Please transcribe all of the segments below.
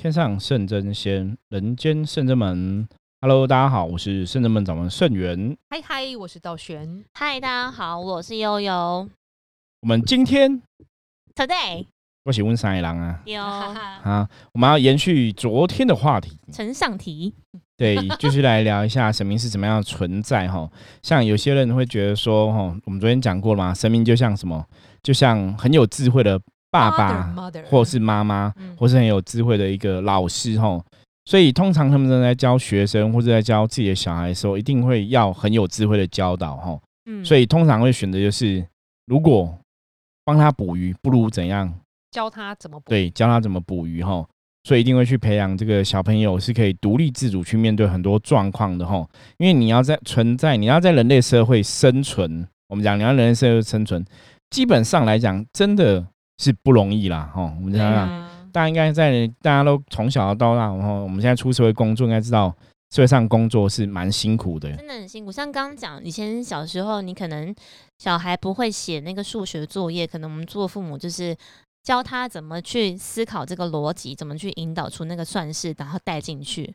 天上圣真仙，人间圣真门。Hello，大家好，我是圣真门掌门圣元。嗨嗨，我是道玄。嗨，大家好，我是悠悠。我们今天 Today 我喜问三一郎啊有啊，我们要延续昨天的话题，呈上题，对，继 续来聊一下神明是怎么样存在哈。像有些人会觉得说哈，我们昨天讲过了嘛，神明就像什么，就像很有智慧的爸爸，或是妈妈，或是很有智慧的一个老师吼。所以通常他们在教学生或者在教自己的小孩的时候，一定会要很有智慧的教导吼。嗯，所以通常会选择就是，如果帮他捕鱼，不如怎样？教他怎么捕？对，教他怎么捕鱼吼。所以一定会去培养这个小朋友是可以独立自主去面对很多状况的吼。因为你要在存在，你要在人类社会生存，我们讲你要人类社会生存，基本上来讲真的是不容易啦哈。我们想想，大家应该在大家都从小到大，然后我们现在出社会工作，应该知道社会上工作是蛮辛苦的，真的很辛苦。像刚刚讲，以前小时候你可能小孩不会写那个数学作业，可能我们做父母就是。教他怎么去思考这个逻辑，怎么去引导出那个算式，然后带进去，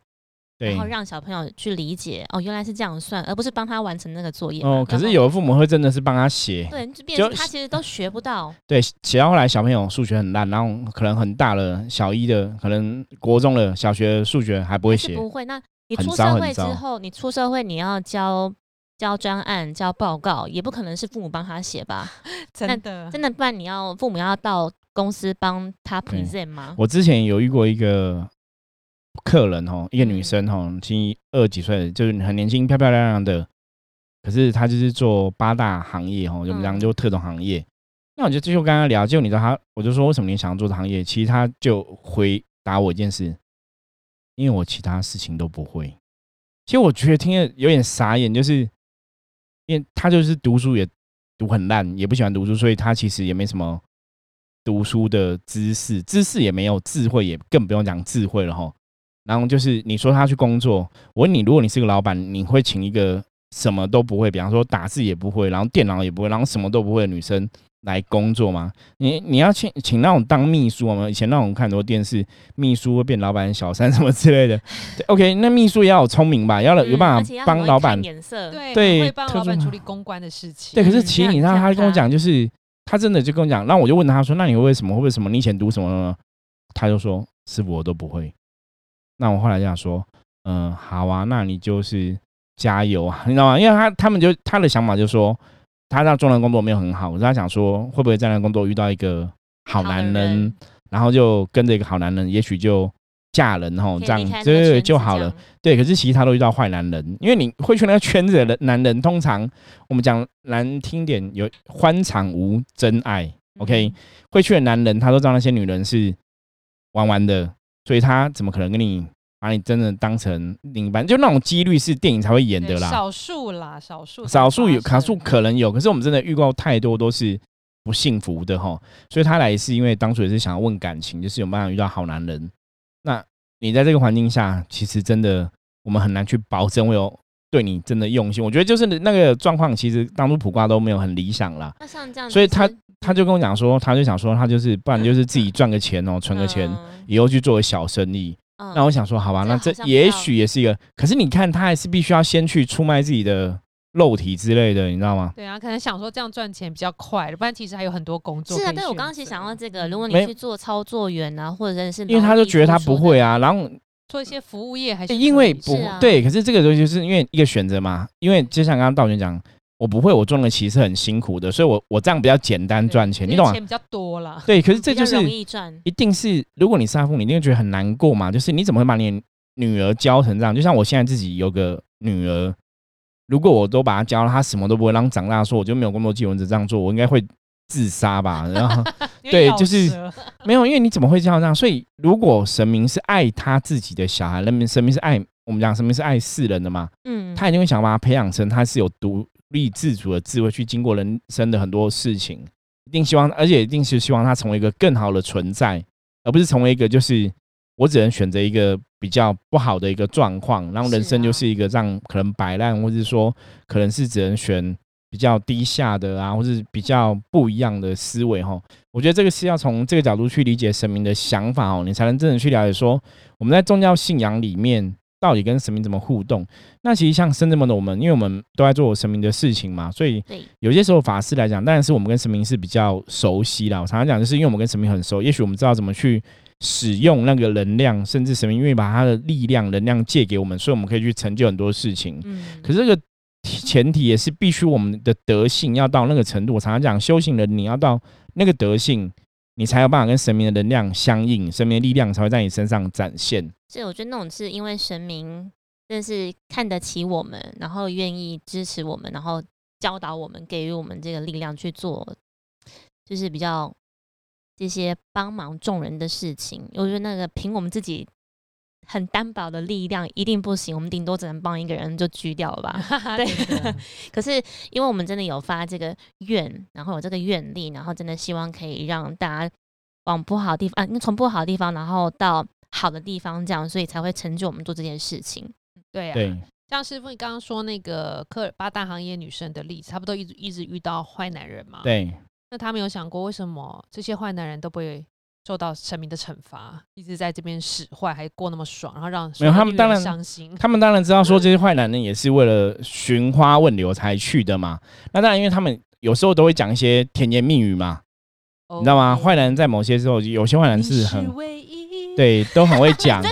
然后让小朋友去理解哦，原来是这样算，而不是帮他完成那个作业。哦，可是有的父母会真的是帮他写，对，就变成他其实都学不到。对，写到后来小朋友数学很烂，然后可能很大了，小一的，可能国中的小学数学还不会写，不会。那你出社会之后，你出社会你要交交专案、交报告，也不可能是父母帮他写吧？真的，真的，不然你要父母要到。公司帮他 present 吗？我之前有遇过一个客人哦，一个女生哦，七二几岁，就是很年轻、漂漂亮亮的。可是她就是做八大行业哦，我们讲就特种行业。那我就继续跟她聊，就你知道她，我就说为什么你想要做这行业？其实她就回答我一件事，因为我其他事情都不会。其实我觉得听得有点傻眼，就是因为她就是读书也读很烂，也不喜欢读书，所以她其实也没什么。读书的知识，知识也没有，智慧也更不用讲智慧了哈。然后就是你说他去工作，我问你，如果你是个老板，你会请一个什么都不会，比方说打字也不会，然后电脑也不会，然后什么都不会的女生来工作吗？你你要请请那种当秘书吗？以前那种看很多电视，秘书会变老板小三什么之类的。OK，那秘书也要有聪明吧，要有办法帮老板颜色，对，会帮老板处理公关的事情。对，可是其实你让他跟我讲就是。他真的就跟我讲，那我就问他说：“那你为什么？会为什么？你以前读什么呢？”他就说：“师傅，我都不会。”那我后来就想说：“嗯，好啊，那你就是加油啊，你知道吗？因为他他们就他的想法就说，他让中人工作没有很好，我他想说，会不会在那工作遇到一个好男人，然后就跟着一个好男人，也许就。”嫁人吼，这样对就好了。对，可是其实他都遇到坏男人，因为你会去那个圈子的男人，通常我们讲难听点，有欢场无真爱。OK，会去的男人，他都知道那些女人是玩玩的，所以他怎么可能跟你把你真的当成另一半？就那种几率是电影才会演的啦，少数啦，少数，少数有少数可能有，可是我们真的遇到太多都是不幸福的哈。所以他来是因为当初也是想要问感情，就是有没有遇到好男人。那你在这个环境下，其实真的我们很难去保证会有对你真的用心。我觉得就是那个状况，其实当初普卦都没有很理想啦。那像这样，所以他他就跟我讲说，他就想说，他就是不然就是自己赚个钱哦，存个钱，以后去做个小生意。那我想说，好吧，那这也许也是一个。可是你看，他还是必须要先去出卖自己的。肉体之类的，你知道吗？对啊，可能想说这样赚钱比较快，不然其实还有很多工作。是啊，但是我刚刚其实想到这个，如果你去做操作员啊，或者是因为他就觉得他不会啊，然后做一些服务业还是因为不对，可是这个东西是因为一个选择嘛，因为就像刚刚道玄讲，我不会，我赚的其实很辛苦的，所以我我这样比较简单赚钱，你懂吗？钱比较多了，对，可是这就是容易赚，一定是如果你是他父母，一定会觉得很难过嘛，就是你怎么会把你女儿教成这样？就像我现在自己有个女儿。如果我都把她教了，她什么都不会，让长大说我就没有工作机会，这样做，我应该会自杀吧？然后，对，就是 没有，因为你怎么会这样？这样，所以如果神明是爱他自己的小孩，那么神明是爱我们讲神明是爱世人的嘛？嗯，他一定会想把他培养成他是有独立自主的智慧，去经过人生的很多事情，一定希望，而且一定是希望他成为一个更好的存在，而不是成为一个就是我只能选择一个。比较不好的一个状况，然后人生就是一个这样可能摆烂，或者是说可能是只能选比比较低下的啊，或是比较不一样的思维哈。我觉得这个是要从这个角度去理解神明的想法哦，你才能真的去了解说我们在宗教信仰里面到底跟神明怎么互动。那其实像深圳门的我们，因为我们都在做神明的事情嘛，所以，有些时候法师来讲，当然是我们跟神明是比较熟悉啦。我常常讲，就是因为我们跟神明很熟，也许我们知道怎么去使用那个能量，甚至神明愿意把他的力量、能量借给我们，所以我们可以去成就很多事情。嗯，可是这个前提也是必须我们的德性要到那个程度。我常常讲，修行人你要到那个德性，你才有办法跟神明的能量相应，神明的力量才会在你身上展现。所以我觉得那种是因为神明真的是看得起我们，然后愿意支持我们，然后教导我们，给予我们这个力量去做，就是比较这些帮忙众人的事情。我觉得那个凭我们自己很单薄的力量一定不行，我们顶多只能帮一个人就狙掉了吧。对可是因为我们真的有发这个愿，然后有这个愿力，然后真的希望可以让大家往不好的地方，啊，从不好的地方，然后到好的地方，这样，所以才会成就我们做这件事情。对啊，对，像师傅你刚刚说那个科尔八大行业女生的例子，她不都一直一直遇到坏男人吗？。对，那他们有想过为什么这些坏男人都不会受到神明的惩罚，一直在这边使坏，还过那么爽，然后让没有他们当然伤心。他们当然知道说这些坏男人也是为了寻花问柳才去的嘛。那当然，因为他们有时候都会讲一些甜言蜜语嘛，你你知道吗？坏男人在某些时候，有些坏男人是很唯一，对，都很会讲。你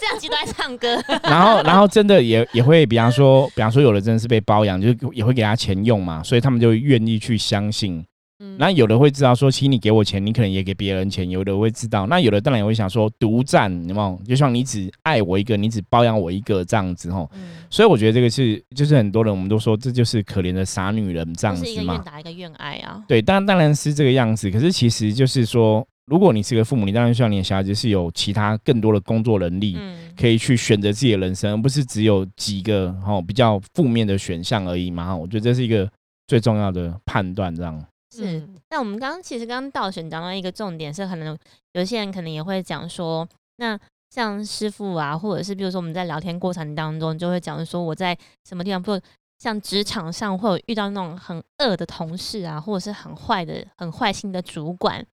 这样其实都在唱歌，然后，然后真的也也会，比方说，比方说，有的真的是被包养，就是也会给他钱用嘛，所以他们就愿意去相信。嗯那有的会知道说，其实你给我钱，你可能也给别人钱，有的会知道。那有的当然也会想说，独占，有没有？就像你只爱我一个，你只包养我一个这样子吼。嗯所以我觉得这个是，就是很多人我们都说，这就是可怜的傻女人这样就是一个子嘛愿。打一个愿挨啊。对，当当然是这个样子。可是其实就是说，如果你是个父母，你当然希望你的小孩子是有其他更多的工作能力，嗯，可以去选择自己的人生，而不是只有几个哦比较负面的选项而已嘛。哈我觉得这是一个最重要的判断，这样。是。嗯那我们刚刚其实刚刚道选讲到一个重点是，可能有些人可能也会讲说，那像师傅啊，或者是比如说我们在聊天过程当中，就会讲说我在什么地方，不像职场上会有遇到那种很恶的同事啊，或者是很坏的、很坏心的主管，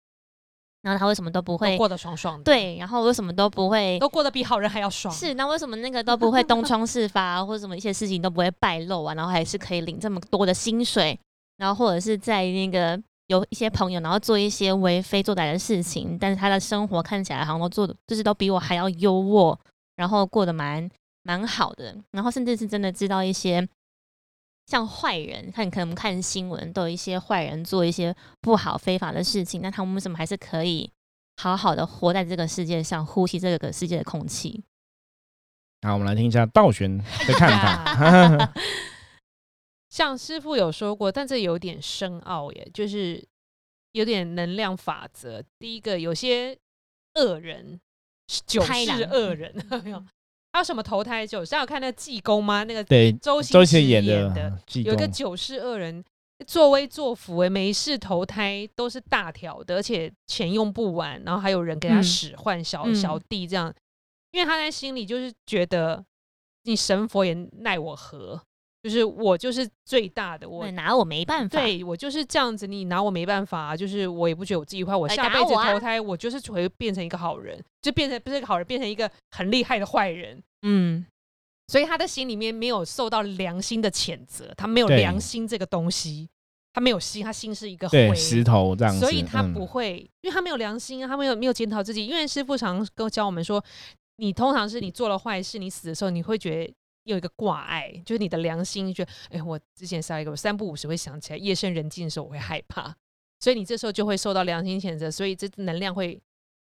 然后他为什么都不会都过得爽爽的，，对，然后为什么都不会都过得比好人还要爽。是，那为什么那个都不会东窗事发啊，或者什么一些事情都不会败露啊，然后还是可以领这么多的薪水，然后或者是在那个有一些朋友，然后做一些为非作歹的事情，但是他的生活看起来好像都做的就是都比我还要优渥，然后过得蛮蛮好的，然后甚至是真的知道一些。像坏人，看可能我们看新闻，都有一些坏人做一些不好非法的事情，那他们为什么还是可以好好的活在这个世界上，呼吸这个世界的空气？好，我们来听一下道玄的看法。法。像师傅有说过，但这有点深奥耶，就是有点能量法则。第一个，有些恶人九世恶人，没 有？还有什么投胎九世？还有看那个济公吗？那个对，周周星驰星演的有一个，九世恶人，作威作福哎，每一世投胎都是大条的，而且钱用不完，然后还有人给他嗯使唤小、嗯小弟这样，因为他在心里就是觉得你神佛也奈我何，就是我就是最大的，我，拿我没办法。对我就是这样子，你拿我没办法、啊，就是我也不觉得我自己坏，我下辈子投胎，我就是会变成一个好人，就变成不是一个好人，变成一个很厉害的坏人。嗯，所以他的心里面没有受到良心的谴责，他没有良心这个东西，他没有心，他心是一个灰，对石头这样子，所以他嗯不会，因为他没有良心啊，他没有没有检讨自己。因为师傅常跟我教我们说，你通常是你做了坏事，你死的时候你会觉得有一个挂碍，就是你的良心觉得，哎，我之前杀一个，我三不五时会想起来，夜深人静的时候我会害怕，所以你这时候就会受到良心谴责，所以这能量会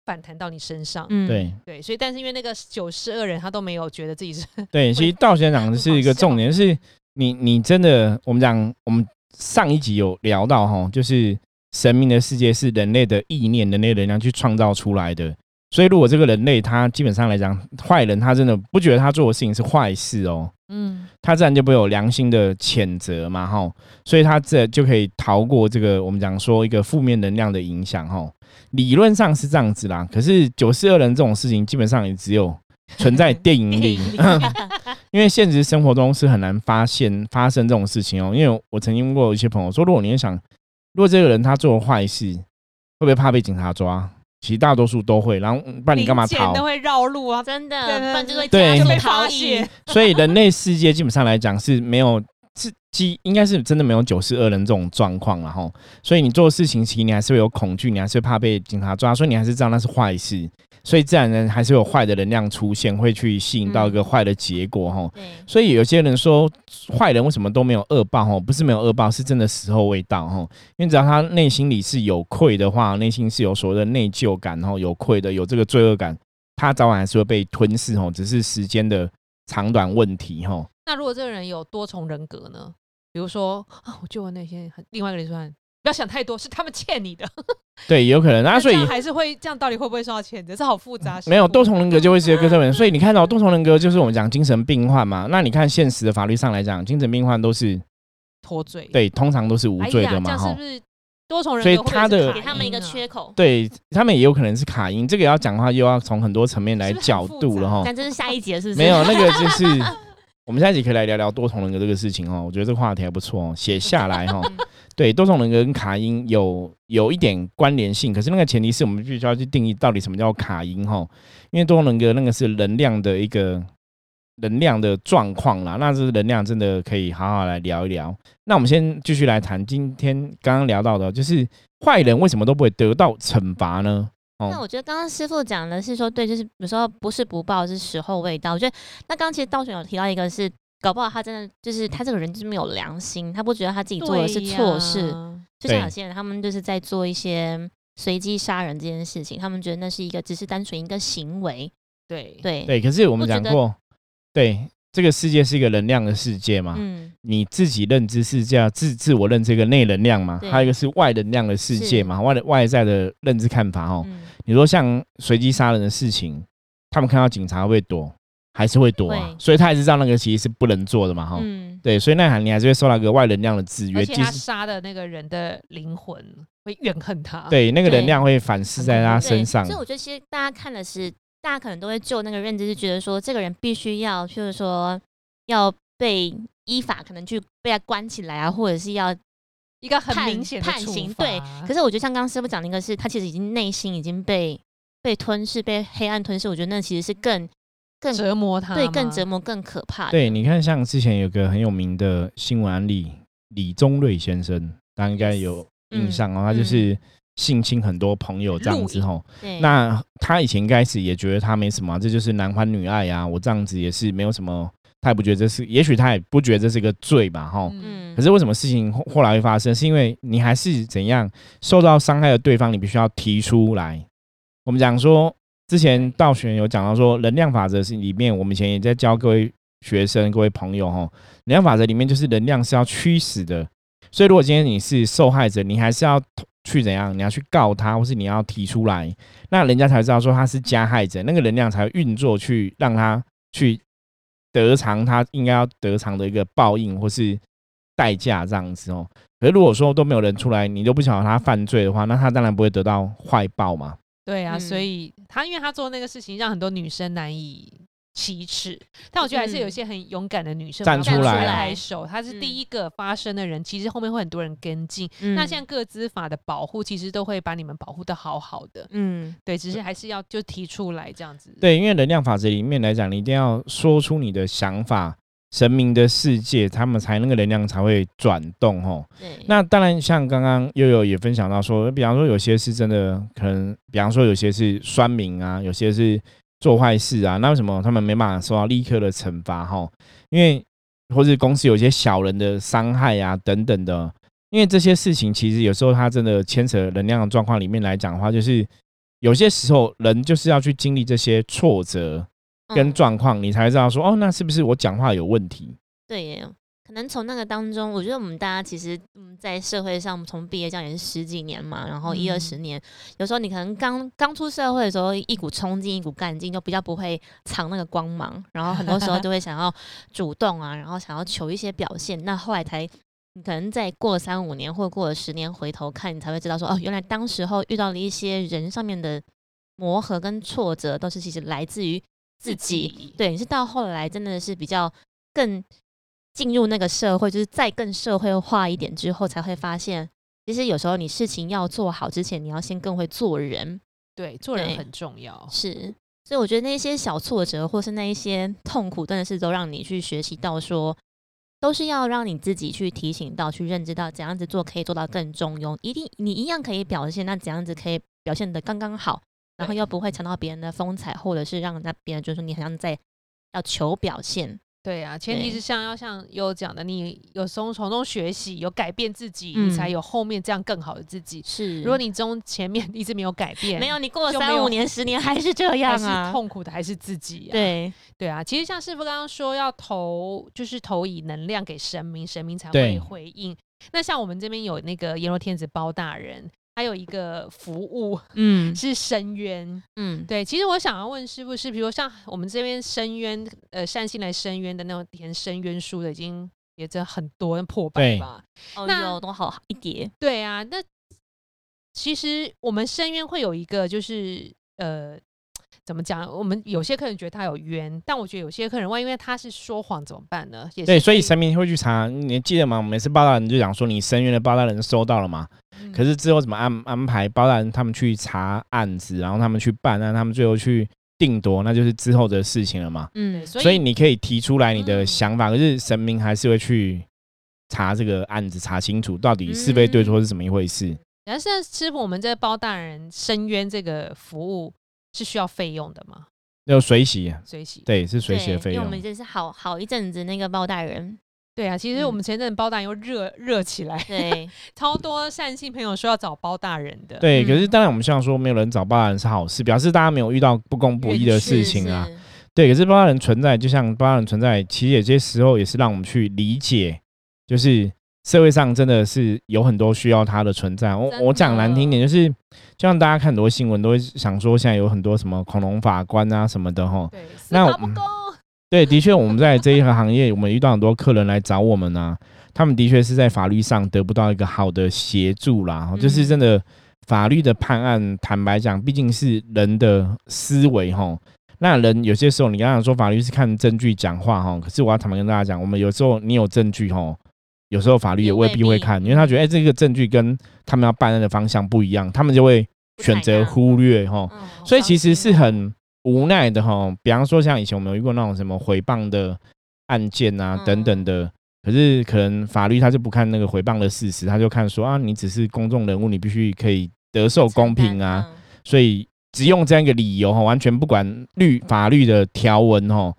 反弹到你身上。嗯，对对，所以但是因为那个九十二人他都没有觉得自己是 对，其实道玄讲的是一个重点，是你你真的，我们讲我们上一集有聊到哈，就是神明的世界是人类的意念、人类能量去创造出来的。所以如果这个人类他基本上来讲，坏人他真的不觉得他做的事情是坏事哦，嗯他自然就不会有良心的谴责嘛，哈，所以他这就可以逃过这个我们讲说一个负面能量的影响，哈。理论上是这样子啦，可是九四二人这种事情，基本上也只有存在电影里，因为现实生活中是很难发现发生这种事情哦。因为我曾经问过一些朋友说，如果你想，如果这个人他做了坏事，会不会怕被警察抓？其实大多数都会，然后嗯不然你干嘛逃都？会绕路啊，真的，不然就被逃逸发现。所以人类世界基本上来讲是没有是基，应该是真的没有九十二人这种状况了哈。所以你做事情，其实你还是会有恐惧，你还是会怕被警察抓，所以你还是知道那是坏事。所以自然人还是有坏的能量出现，会去吸引到一个坏的结果哈。对，所以有些人说坏人为什么都没有恶报哈？不是没有恶报，是真的时候未到哈。因为只要他内心里是有愧的话，内心是有所谓的内疚感，然后有愧的，有这个罪恶感，他早晚还是会被吞噬哦，只是时间的长短问题哈。那如果这个人有多重人格呢？比如说啊，我救了那些很另外一个人说，不要想太多，是他们欠你的。对，有可能啊，所以还是会这样，到底会不会受到谴责？这好复杂。没有多重人格就会是一个这个人，所以你看到多重人格就是我们讲精神病患嘛。那你看现实的法律上来讲，精神病患都是脱罪，对，通常都是无罪的嘛哈是不。是多重人格所以他的给他们一个缺口。对他们也有可能是卡因，这个要讲的话，又要从很多层面来角度了哈。但这是下一节，是不是？没有那个就是我们下一集可以来聊聊多重人格这个事情哦。我觉得这个话题还不错哦，写下来哈。对，多重人格跟卡因有有一点关联性，可是那个前提是我们必须要去定义到底什么叫卡因哈。因为多重人格那个是能量的一个能量的状况啦，那这能量真的可以好好来聊一聊。那我们先继续来谈今天刚刚聊到的，就是坏人为什么都不会得到惩罚呢？哦，那我觉得刚刚师傅讲的是说，对，就是有时候不是不报，是时候未到。我觉得那刚刚其实道玄有提到一个是，搞不好他真的就是他这个人就是没有良心，他不觉得他自己做的是错事。就像有些人他们就是在做一些随机杀人这件事情，他们觉得那是一个只是单纯一个行为。对对，对，可是我们讲过，对，这个世界是一个能量的世界嘛。嗯，你自己认知是叫自自我认知一个内能量嘛，还有一个是外能量的世界嘛，外的外在的认知看法哦。嗯。你说像随机杀人的事情，他们看到警察会不会躲，还是会躲啊，所以他也是知道那个其实是不能做的嘛哈。嗯，对，所以那你还是会受到一个外能量的制约，而且他即使杀的那个人的灵魂会怨恨他。对那个能量会反噬在他身上。所以。我觉得其实大家看的是，大家可能都会就那个认知，是觉得说这个人必须要，就是说要被依法可能去被他关起来啊，或者是要一个很明显的判刑。处对，可是我觉得像刚刚师傅讲那个是，他其实已经内心已经被被吞噬，被黑暗吞噬。我觉得那其实是更更折磨他吗，对更折磨、更可怕的。对，你看像之前有个很有名的新闻案例，李宗瑞先生，大家应该有印象哦，他就是性侵很多朋友这样子吼。那他以前应该是也觉得他没什么啊、这就是男欢女爱啊，我这样子也是没有什么，他也不觉得这是，也许他也不觉得这是个罪吧，哈。嗯，嗯可是为什么事情后后来会发生？是因为你还是怎样受到伤害的对方，你必须要提出来。我们讲说，之前道玄有讲到说，能量法则是里面，我们以前也在教各位学生、各位朋友哈，能量法则里面就是能量是要驱使的。所以如果今天你是受害者，你还是要去怎样？你要去告他，或是你要提出来，那人家才知道说他是加害者，那个能量才会运作去让他去得偿他应该要得偿的一个报应或是代价这样子哦。可是如果说都没有人出来，你都不晓得他犯罪的话，那他当然不会得到坏报嘛。对啊，嗯所以他因为他做那个事情，让很多女生难以启齿。但我觉得还是有一些很勇敢的女生站出来拍手，她是嗯第一个发声的人，其实后面会很多人跟进。嗯那现在各资法的保护，其实都会把你们保护的好好的。嗯对，只是还是要就提出来这样子。对，因为能量法则里面来讲，你一定要说出你的想法，神明的世界，他们才那个能量才会转动哦。对，那当然，像刚刚悠悠也分享到说，比方说有些是真的可能，比方说有些是酸民啊，有些是做坏事啊，那为什么他们没办法受到立刻的惩罚哈？因为或者公司有一些小人的伤害啊等等的，因为这些事情其实有时候它真的牵扯能量的状况里面来讲的话，就是有些时候人就是要去经历这些挫折跟嗯状况，你才知道说，哦，那是不是我讲话有问题？对耶，可能从那个当中，我觉得我们大家其实嗯，在社会上从毕业这样也是十几年嘛，然后一二嗯十年，有时候你可能刚刚出社会的时候，一股冲劲，一股干劲，就比较不会藏那个光芒，然后很多时候就会想要 主动啊，然后想要求一些表现，那后来才。你可能再过了三五年，或者过了十年，回头看，你才会知道说，哦，原来当时候遇到了一些人上面的磨合跟挫折，都是其实来自于自己。对，你是到后来真的是比较更进入那个社会，就是再更社会化一点之后，才会发现，其实有时候你事情要做好之前，你要先更会做人。对，做人很重要。是，所以我觉得那些小挫折或是那一些痛苦，真的是都让你去学习到说，都是要让你自己去提醒到、去认知到怎样子做可以做到更中庸，一定你一样可以表现，那怎样子可以表现的刚刚好，然后又不会抢到别人的风采，或者是让那别人觉得说你好像在要求表现。对啊，前提是像要像有讲的，你有从从中学习，有改变自己，嗯你才有后面这样更好的自己。是，如果你中前面 一直没有改变，没有你过了三五年、十年还是这还是样啊，痛苦的还是自己、啊。对，对啊，其实像师傅刚刚说，要投就是投以能量给神明，神明才对会回应。那像我们这边有那个阎罗天子包大人，还有一个服务 嗯是深渊。嗯，对，其实我想要问师傅是，比如像我们这边深渊，呃，善心来深渊的那种填深渊书的，已经也真很多破百吧？哦那有多好一叠，对啊，那其实我们深渊会有一个，就是呃，怎么讲？我们有些客人觉得他有冤，但我觉得有些客人，万一因为他是说谎怎么办呢？也对，所以神明会去查，你记得吗？每次包大人就讲说你申冤的包大人收到了嘛，嗯可是之后怎么安安排包大人他们去查案子，然后他们去办案，他们最后去定夺，那就是之后的事情了嘛。嗯，所以所以你可以提出来你的嗯想法，可是神明还是会去查这个案子，查清楚到底是非对错是怎么一回事。但是师傅，我们这包大人申冤这个服务是需要费用的吗？有水洗，水洗对，是水洗的对费用。因为我们就是好好一阵子那个包大人，对啊，其实嗯我们前阵子包大人又热热起来，对，超多善信朋友说要找包大人的。对，可是嗯当然我们希望说没有人找包大人是好事，表示大家没有遇到不公不义的事情啊。对，可是包大人存在，就像包大人存在，其实有些时候也是让我们去理解，就是社会上真的是有很多需要它的存在。我我讲难听的点，就是就像大家看很多新闻都会想说，现在有很多什么恐龙法官啊什么的哈。对，那不公。对，的确，我们在这一个行业，我们遇到很多客人来找我们啊，他们的确是在法律上得不到一个好的协助啦，就是嗯真的法律的判案，坦白讲，毕竟是人的思维哈。那人有些时候，你刚刚说法律是看证据讲话哈，可是我要坦白跟大家讲，我们有时候你有证据吼，有时候法律也未必会看，因为他觉得哎、这个证据跟他们要办案的方向不一样，他们就会选择忽略哈。嗯，所以其实是很无奈的哈。比方说，像以前我们有遇过那种什么诽谤的案件啊嗯等等的，可是可能法律他就不看那个诽谤的事实，他就看说啊，你只是公众人物，你必须可以得受公平啊，嗯所以只用这样一个理由哈，完全不管律法律的条文哈，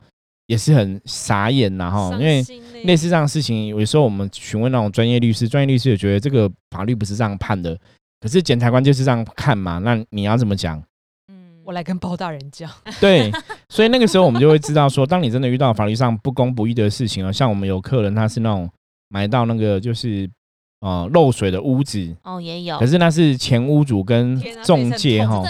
也是很傻眼呐哈，因为。类似这样的事情，有时候我们询问那种专业律师，专业律师也觉得这个法律不是这样判的，可是检察官就是这样看嘛，那你要怎么讲？嗯我来跟包大人讲，对，所以那个时候我们就会知道说，当你真的遇到法律上不公不义的事情啊，像我们有客人他是那种买到那个就是呃漏水的屋子，哦也有可，是那是前屋主跟天啊中介哈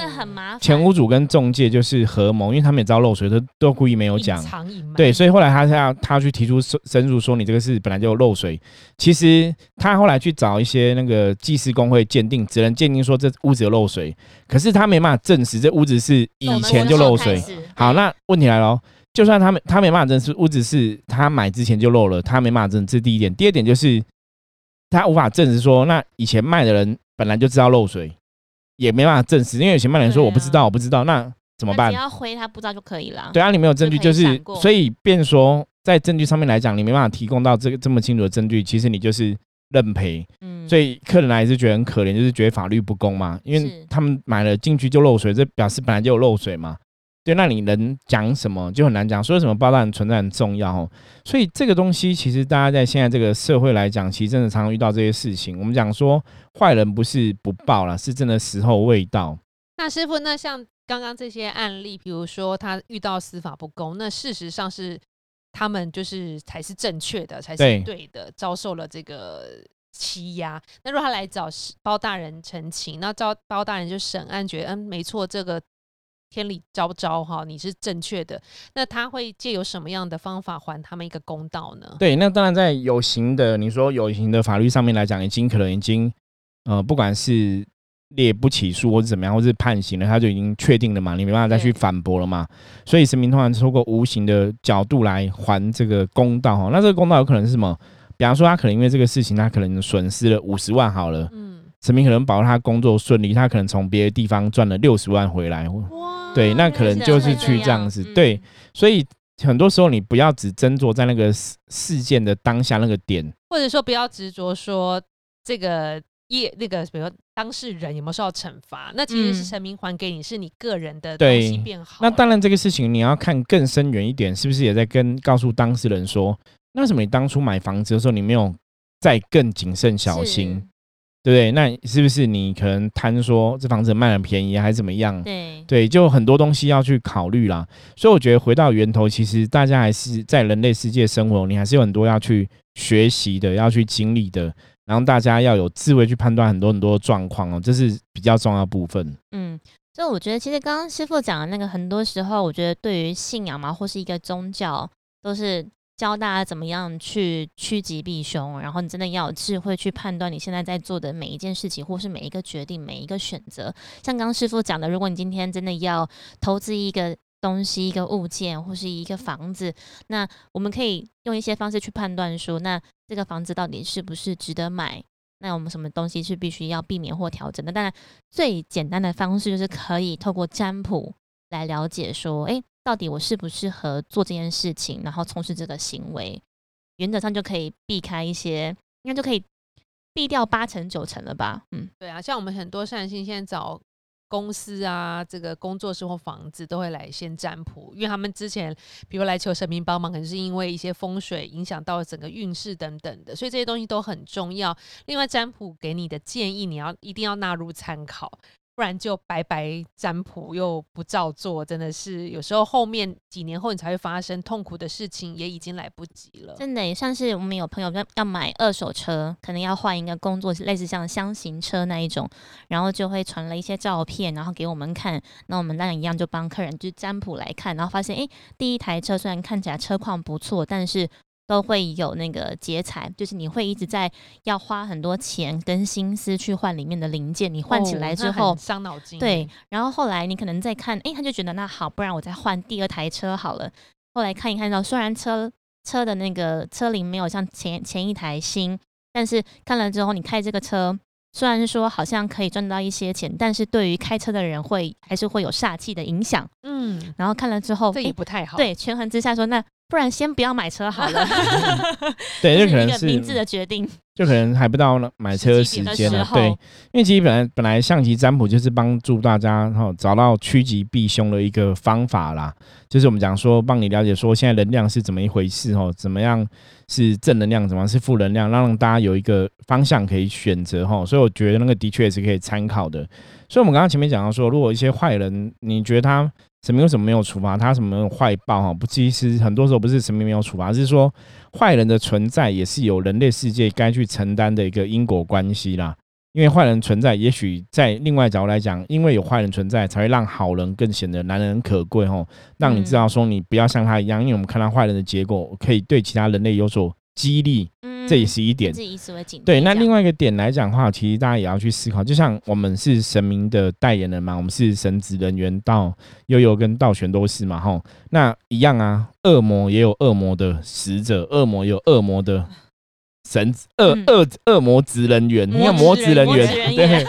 前屋主跟中介就是合谋，因为他们也知道漏水，都都故意没有讲隐。藏隐瞒，对，所以后来他要他去提出申申诉说你这个是本来就有漏水，其实他后来去找一些那个技师工会鉴定，只能鉴定说这屋子有漏水，可是他没办法证实这屋子是以前就漏水。好，那问题来了哦，就算他没他没办法证实屋子是他买之前就漏了，他没办法证，这是第一点。第二点就是他无法证实说，那以前卖的人本来就知道漏水，也没办法证实，因为以前卖的人说我不知道，我不知道，那怎么办只？要回他不知道就可以了。对啊，你没有证据，就就是所以变说在证据上面来讲，你没办法提供到这个这么清楚的证据，其实你就是认赔。嗯，所以客人来是觉得很可怜，就是觉得法律不公嘛，因为他们买了进去就漏水，这表示本来就有漏水嘛。对，那你能讲什么就很难讲，说什么包大人存在很重要哦。所以这个东西其实大家在现在这个社会来讲，其实真的常常遇到这些事情。我们讲说坏人不是不报了，是真的时候未到。那师傅，那像刚刚这些案例，比如说他遇到司法不公，那事实上是他们就是才是正确的，才是对的，遭受了这个欺压。那如果他来找包大人澄清，那招包大人就审案，觉得嗯没错，这个天理昭昭哈，你是正确的。那他会借由什么样的方法还他们一个公道呢？对，那当然在有形的，你说有形的法律上面来讲，已经可能已经呃，不管是列不起诉或者怎么样，或是判刑了，他就已经确定了嘛，你没办法再去反驳了嘛。所以神明通常透过无形的角度来还这个公道哈。那这个公道有可能是什么？比方说他可能因为这个事情，他可能损失了五十万好了，嗯，神明可能保他工作顺利，他可能从别的地方赚了六十万回来，哇对，那可能就是去这样子，对，嗯所以很多时候你不要只斟酌在那个事事件的当下那个点，或者说不要执着说这个业那个，比如说当事人有没有受到惩罚，那其实是嗯。神明还给你，是你个人的东对西变好。那当然这个事情你要看更深远一点，是不是也在跟告诉当事人说，那为什么你当初买房子的时候你没有再更谨慎小心，对不对？那是不是你可能贪说这房子卖很便宜还是怎么样？对对，就很多东西要去考虑啦。所以我觉得回到源头，其实大家还是在人类世界生活，你还是有很多要去学习的，要去经历的。然后大家要有智慧去判断很多很多的状况哦，这是比较重要的部分。嗯，所以我觉得其实刚刚师傅讲的那个，很多时候我觉得对于信仰嘛，或是一个宗教，都是教大家怎么样去趋吉避凶，然后你真的要有智慧去判断你现在在做的每一件事情，或是每一个决定、每一个选择。像刚师傅讲的，如果你今天真的要投资一个东西、一个物件或是一个房子，那我们可以用一些方式去判断说，那这个房子到底是不是值得买？那我们什么东西是必须要避免或调整的？当然，最简单的方式就是可以透过占卜来了解说，诶，到底我适不适合做这件事情，然后从事这个行为，原则上就可以避开一些，应该就可以避掉八成九成了吧？嗯，对啊，像我们很多善心现在找公司啊，这个工作室或房子都会来先占卜，因为他们之前比如来求神明帮忙，可能是因为一些风水影响到整个运势等等的，所以这些东西都很重要。另外，占卜给你的建议，你要一定要纳入参考。不然就白白占卜又不照做，真的是有时候后面几年后你才会发生痛苦的事情，也已经来不及了。真的像是我们有朋友要要买二手车，可能要换一个工作，类似像箱型车那一种，然后就会传了一些照片，然后给我们看。那我们当然一样就帮客人就占卜来看，然后发现诶，第一台车虽然看起来车况不错，但是都会有那个劫财，就是你会一直在要花很多钱跟心思去换里面的零件，你换起来之后，很伤脑筋。对，然后后来你可能再看，哎，他就觉得那好，不然我再换第二台车好了。后来看一看到，虽然车车的那个车龄没有像前前一台新，但是看了之后，你开这个车，虽然说好像可以赚到一些钱，但是对于开车的人会还是会有煞气的影响。嗯，然后看了之后，这也，不太好。对，权衡之下说，那不然先不要买车好了。对，这可能是一个明智的决定。就可能还不到那买车的时间了。对，因为其实本来本来象棋占卜就是帮助大家哈、找到趋吉避凶的一个方法啦，就是我们讲说帮你了解说现在能量是怎么一回事哦，怎么样是正能量，怎么样是负能量，让大家有一个方向可以选择哈、所以我觉得那个的确也是可以参考的。所以我们刚刚前面讲到说，如果一些坏人，你觉得他神明为什么没有处罚他什么坏报哈？不，其实很多时候不是神明没有处罚，是说坏人的存在也是有人类世界该去承担的一个因果关系啦。因为坏人存在，也许在另外角度来讲，因为有坏人存在，才会让好人更显得难能可贵吼，让你知道说你不要像他一样，因为我们看到坏人的结果，可以对其他人类有所激励，嗯，这也是一点。对，那另外一个点来讲的话，其实大家也要去思考，就像我们是神明的代言人嘛，我们是神职人员，道悠悠跟道玄都是嘛，吼，那一样啊，恶魔也有恶魔的使者，恶魔有恶魔的神恶嗯。恶恶魔职人员，你看魔职人员。对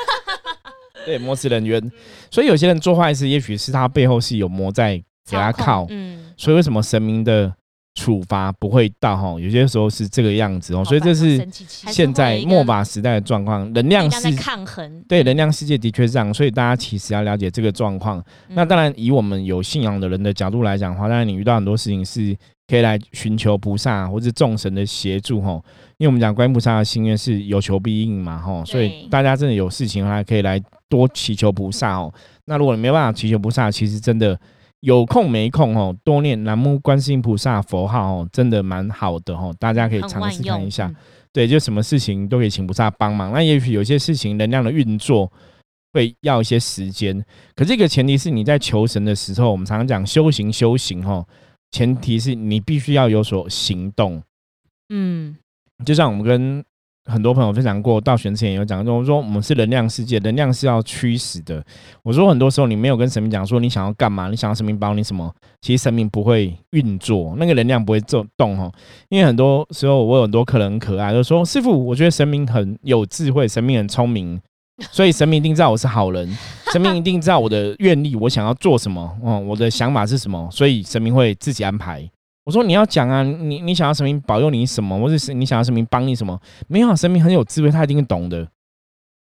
对，魔职人员，所以有些人做坏事，也许是他背后是有魔在给他靠，嗯，所以为什么神明的处罚不会到哈？有些时候是这个样子哦，所以这是现在末法时代的状况，能量力量在世抗衡。对能量世界的确是这样，所以大家其实要了解这个状况。那嗯当然，以我们有信仰的人的角度来讲的话，当然你遇到很多事情是可以来寻求菩萨或者众神的协助哈。因为我们讲观音菩萨的心愿是有求必应嘛哈，所以大家真的有事情的话，可以来多祈求菩萨哦。那如果你没办法祈求菩萨，其实真的有空没空哦，多念南无观世音菩萨佛号哦，真的蛮好的哦，大家可以尝试看一下。嗯对，就什么事情都可以请菩萨帮忙。那也许有些事情能量的运作会要一些时间，可这个前提是你在求神的时候，我们常常讲修行修行哦，前提是你必须要有所行动。嗯，就像我们跟很多朋友分享过，道玄之前也有讲过，我说我们是能量世界，能量是要驱使的。我说很多时候你没有跟神明讲说你想要干嘛，你想要神明帮你什么，其实神明不会运作，那个能量不会做动哦。因为很多时候我有很多客人很可爱，就说师傅，我觉得神明很有智慧，神明很聪明，所以神明一定知道我是好人，神明一定知道我的愿力，我想要做什么，嗯，我的想法是什么，所以神明会自己安排。我说你要讲啊，你你想要神明保佑你什么，或者是你想要神明帮你什么？没有，神明很有智慧，他一定懂的。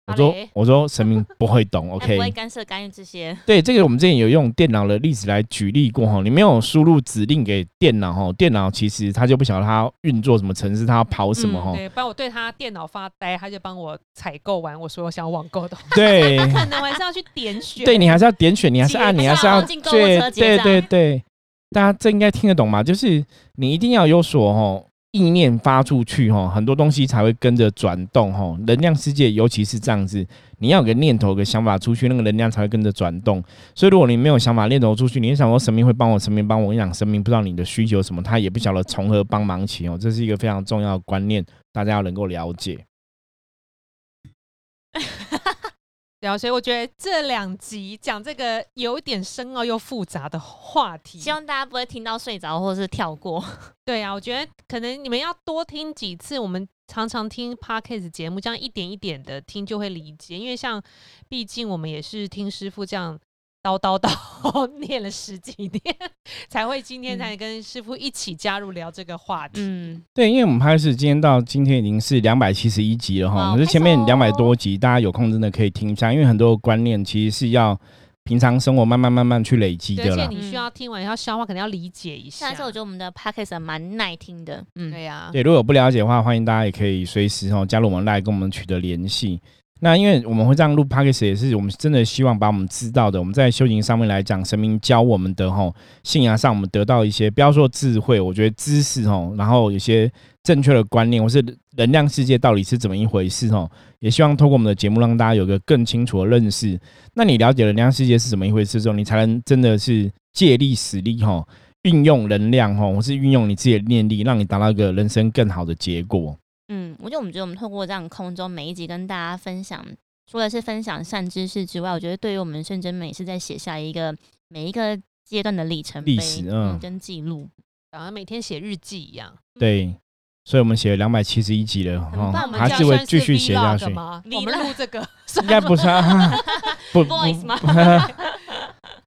我说我说神明不会懂，OK？不会干涉干预这些。对，这个我们之前有用电脑的例子来举例过哈。你没有输入指令给电脑哈，电脑其实他就不晓得它运作什么程式，它要跑什么哈。对，帮我对他电脑发呆，他就帮我采购完我所有想网购的。对，可能还是要去点选。对你还是要点选，你还是按，你还是要对对对对。大家这应该听得懂吗？就是你一定要有所吼意念发出去吼，很多东西才会跟着转动吼。能量世界尤其是这样子，你要有个念头、个想法出去，那个能量才会跟着转动。所以如果你没有想法、念头出去，你想说神明会帮我，神明帮我，你想神明不知道你的需求什么，他也不晓得从何帮忙起哦。这是一个非常重要的观念，大家要能够了解。对所以我觉得这两集讲这个有点深奥又复杂的话题，希望大家不会听到睡着或者是跳过。对啊，我觉得可能你们要多听几次，我们常常听 podcast 节目，这样一点一点的听就会理解。因为像，毕竟我们也是听师傅这样。叨叨叨 念了十几年，才会今天才跟师傅一起加入聊这个话题。嗯，对，因为我们拍是今天到今天已经是两百七十一集了哈，可是前面两百多集，大家有空真的可以听一下，因为很多观念其实是要平常生活慢慢慢慢去累积的而且你需要听完要消化，肯定要理解一下。但是我觉得我们的 podcast 蛮耐听的。嗯，对呀。对，如果不了解的话，欢迎大家也可以随时哦加入我们来跟我们取得联系。那因为我们会这样录 podcast，也是我们真的希望把我们知道的，我们在修行上面来讲，神明教我们的吼，信仰上我们得到一些，不要说智慧，我觉得知识吼，然后有些正确的观念，或是能量世界到底是怎么一回事吼，也希望透过我们的节目让大家有个更清楚的认识。那你了解能量世界是怎么一回事之后，你才能真的是借力使力吼，运用能量吼，或是运用你自己的念力，让你达到一个人生更好的结果。嗯，我觉得我们觉得我们透过这样空中每一集跟大家分享，除了是分享善知识之外，我觉得对于我们圣真美是在写下一个每一个阶段的里程历史，嗯，跟记录，好像每天写日记一样。对，所以我们写了两百七十一集了，哦，还是会继续写下去。我们录这个 应该不是，不不吗？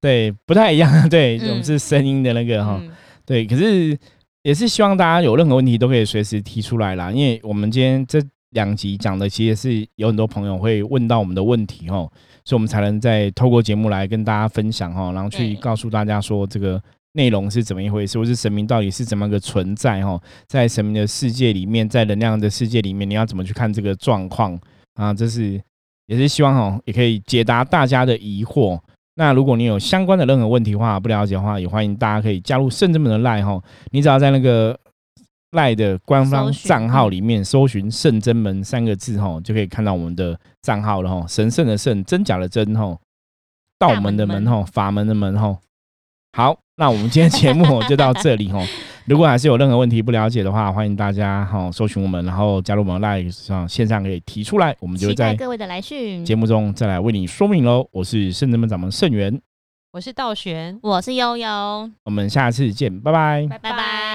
对，不太一样。对，我们是声音的那个哈，对，可是。也是希望大家有任何问题都可以随时提出来啦，因为我们今天这两集讲的其实是有很多朋友会问到我们的问题哦，所以我们才能再透过节目来跟大家分享哦，然后去告诉大家说这个内容是怎么一回事，或是神明到底是怎么个存在哈，在神明的世界里面，在能量的世界里面，你要怎么去看这个状况啊？这是也是希望哈，也可以解答大家的疑惑。那如果你有相关的任何问题的话，不了解的话，也欢迎大家可以加入圣真门的赖哈。你只要在那个赖的官方账号里面搜寻“圣真门”三个字哈，就可以看到我们的账号了哈。神圣的圣，真假的真哈，道门的门哈，法门的门哈。好，那我们今天节目就到这里哦。如果还是有任何问题不了解的话，欢迎大家哈搜寻我们，然后加入我们 Live 上线上可以提出来，我们就会在各位的来讯节目中再来为你说明喽。我是圣人们掌门圣元，我是道玄，我是悠悠，我们下次见，拜拜，拜拜。